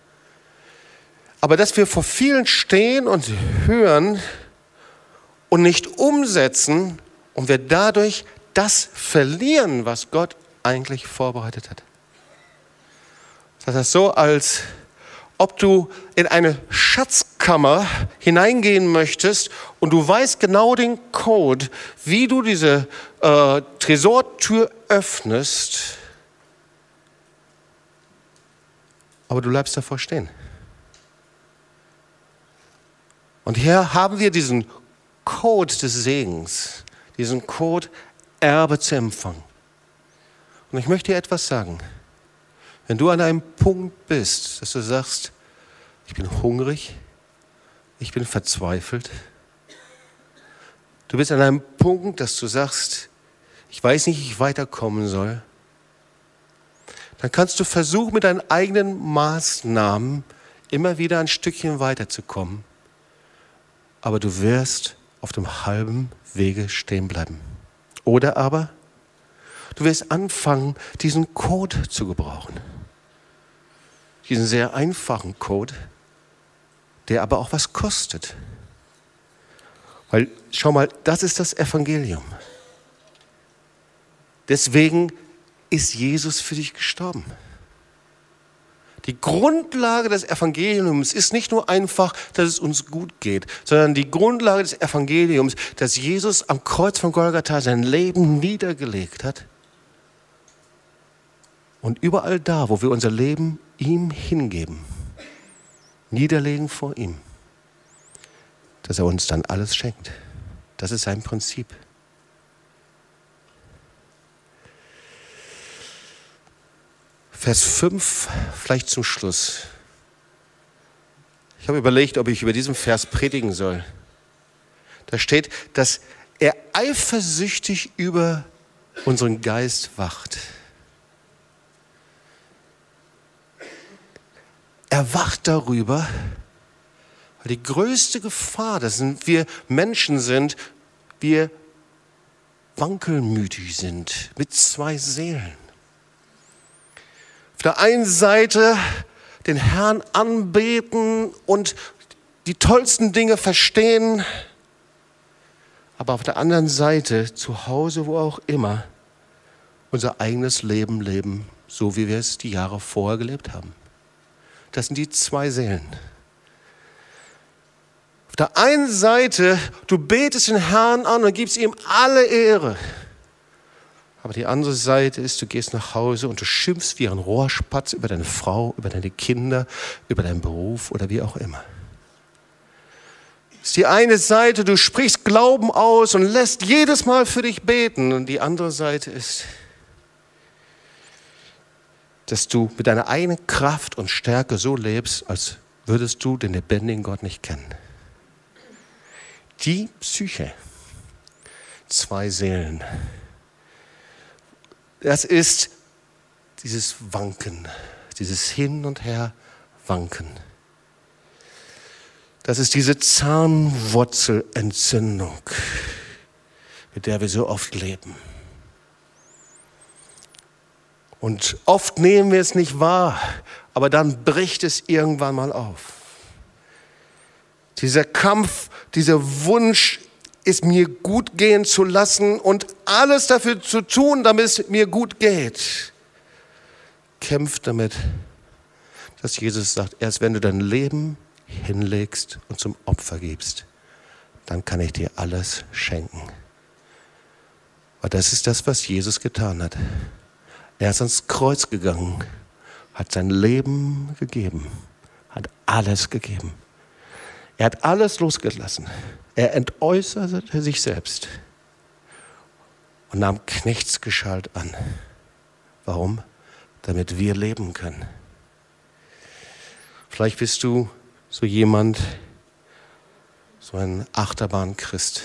A: aber dass wir vor vielen stehen und hören und nicht umsetzen und wir dadurch das verlieren, was Gott eigentlich vorbereitet hat. Das ist so, als ob du in eine Schatzkammer hineingehen möchtest und du weißt genau den Code, wie du diese äh, Tresortür öffnest, aber du bleibst davor stehen. Und hier haben wir diesen Code des Segens, diesen Code Erbe zu empfangen. Und ich möchte dir etwas sagen. Wenn du an einem Punkt bist, dass du sagst, ich bin hungrig, ich bin verzweifelt, du bist an einem Punkt, dass du sagst, ich weiß nicht, wie ich weiterkommen soll, dann kannst du versuchen, mit deinen eigenen Maßnahmen immer wieder ein Stückchen weiterzukommen aber du wirst auf dem halben Wege stehen bleiben. Oder aber du wirst anfangen, diesen Code zu gebrauchen. Diesen sehr einfachen Code, der aber auch was kostet. Weil, schau mal, das ist das Evangelium. Deswegen ist Jesus für dich gestorben. Die Grundlage des Evangeliums ist nicht nur einfach, dass es uns gut geht, sondern die Grundlage des Evangeliums, dass Jesus am Kreuz von Golgatha sein Leben niedergelegt hat. Und überall da, wo wir unser Leben ihm hingeben, niederlegen vor ihm, dass er uns dann alles schenkt. Das ist sein Prinzip. Vers 5, vielleicht zum Schluss. Ich habe überlegt, ob ich über diesen Vers predigen soll. Da steht, dass er eifersüchtig über unseren Geist wacht. Er wacht darüber, weil die größte Gefahr, dass wir Menschen sind, wir wankelmütig sind mit zwei Seelen. Der einen Seite den Herrn anbeten und die tollsten Dinge verstehen, aber auf der anderen Seite, zu Hause, wo auch immer, unser eigenes Leben leben, so wie wir es die Jahre vorher gelebt haben. Das sind die zwei Seelen. Auf der einen Seite, du betest den Herrn an und gibst ihm alle Ehre. Aber die andere Seite ist, du gehst nach Hause und du schimpfst wie ein Rohrspatz über deine Frau, über deine Kinder, über deinen Beruf oder wie auch immer. Das ist die eine Seite, du sprichst Glauben aus und lässt jedes Mal für dich beten. Und die andere Seite ist, dass du mit deiner eigenen Kraft und Stärke so lebst, als würdest du den lebendigen Gott nicht kennen die Psyche. Zwei Seelen. Das ist dieses Wanken, dieses Hin und Her Wanken. Das ist diese Zahnwurzelentzündung, mit der wir so oft leben. Und oft nehmen wir es nicht wahr, aber dann bricht es irgendwann mal auf. Dieser Kampf, dieser Wunsch, es mir gut gehen zu lassen und alles dafür zu tun, damit es mir gut geht, kämpft damit, dass Jesus sagt, erst wenn du dein Leben hinlegst und zum Opfer gibst, dann kann ich dir alles schenken. Aber das ist das, was Jesus getan hat. Er ist ans Kreuz gegangen, hat sein Leben gegeben, hat alles gegeben. Er hat alles losgelassen. Er entäußerte sich selbst und nahm Knechtsgeschalt an. Warum? Damit wir leben können. Vielleicht bist du so jemand, so ein Achterbahnchrist.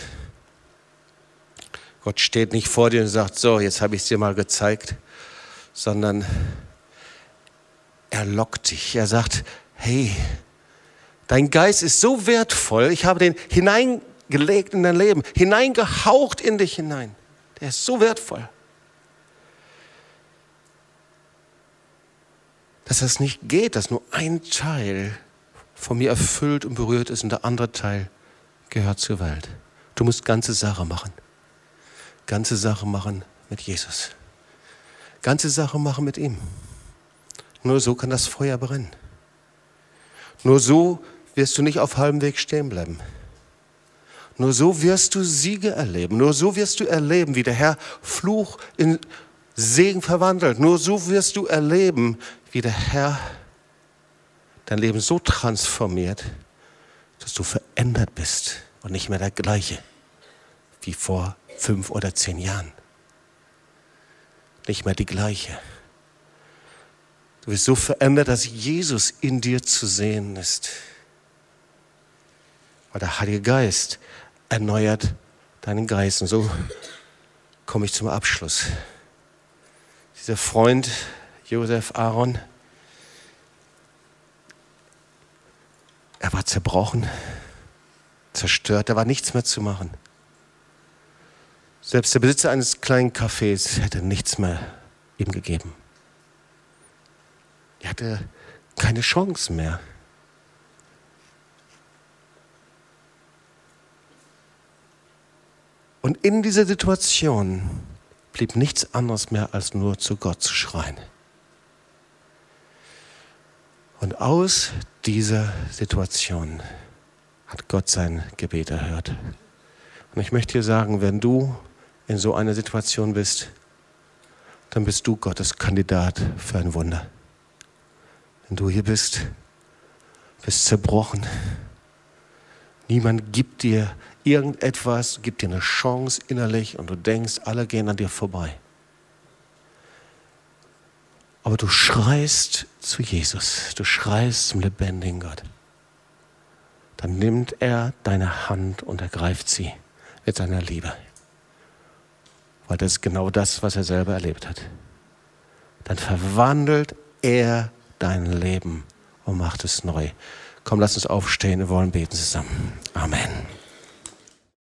A: Gott steht nicht vor dir und sagt, so, jetzt habe ich es dir mal gezeigt, sondern er lockt dich. Er sagt, hey, Dein Geist ist so wertvoll. Ich habe den hineingelegt in dein Leben, hineingehaucht in dich hinein. Der ist so wertvoll. Dass es nicht geht, dass nur ein Teil von mir erfüllt und berührt ist und der andere Teil gehört zur Welt. Du musst ganze Sache machen. Ganze Sache machen mit Jesus. Ganze Sache machen mit ihm. Nur so kann das Feuer brennen. Nur so wirst du nicht auf halbem Weg stehen bleiben. Nur so wirst du Siege erleben. Nur so wirst du erleben, wie der Herr Fluch in Segen verwandelt. Nur so wirst du erleben, wie der Herr dein Leben so transformiert, dass du verändert bist und nicht mehr der gleiche wie vor fünf oder zehn Jahren. Nicht mehr die gleiche. Du wirst so verändert, dass Jesus in dir zu sehen ist. Weil der Heilige Geist erneuert deinen Geist. Und so komme ich zum Abschluss. Dieser Freund Josef Aaron, er war zerbrochen, zerstört, da war nichts mehr zu machen. Selbst der Besitzer eines kleinen Cafés hätte nichts mehr ihm gegeben. Er hatte keine Chance mehr. Und in dieser Situation blieb nichts anderes mehr, als nur zu Gott zu schreien. Und aus dieser Situation hat Gott sein Gebet erhört. Und ich möchte dir sagen, wenn du in so einer Situation bist, dann bist du Gottes Kandidat für ein Wunder. Wenn du hier bist, bist zerbrochen. Niemand gibt dir irgendetwas gibt dir eine Chance innerlich und du denkst, alle gehen an dir vorbei. Aber du schreist zu Jesus, du schreist zum lebendigen Gott. dann nimmt er deine Hand und ergreift sie mit seiner Liebe. Weil das ist genau das, was er selber erlebt hat. Dann verwandelt er dein Leben und macht es neu. Komm, lass uns aufstehen, wir wollen beten zusammen. Amen.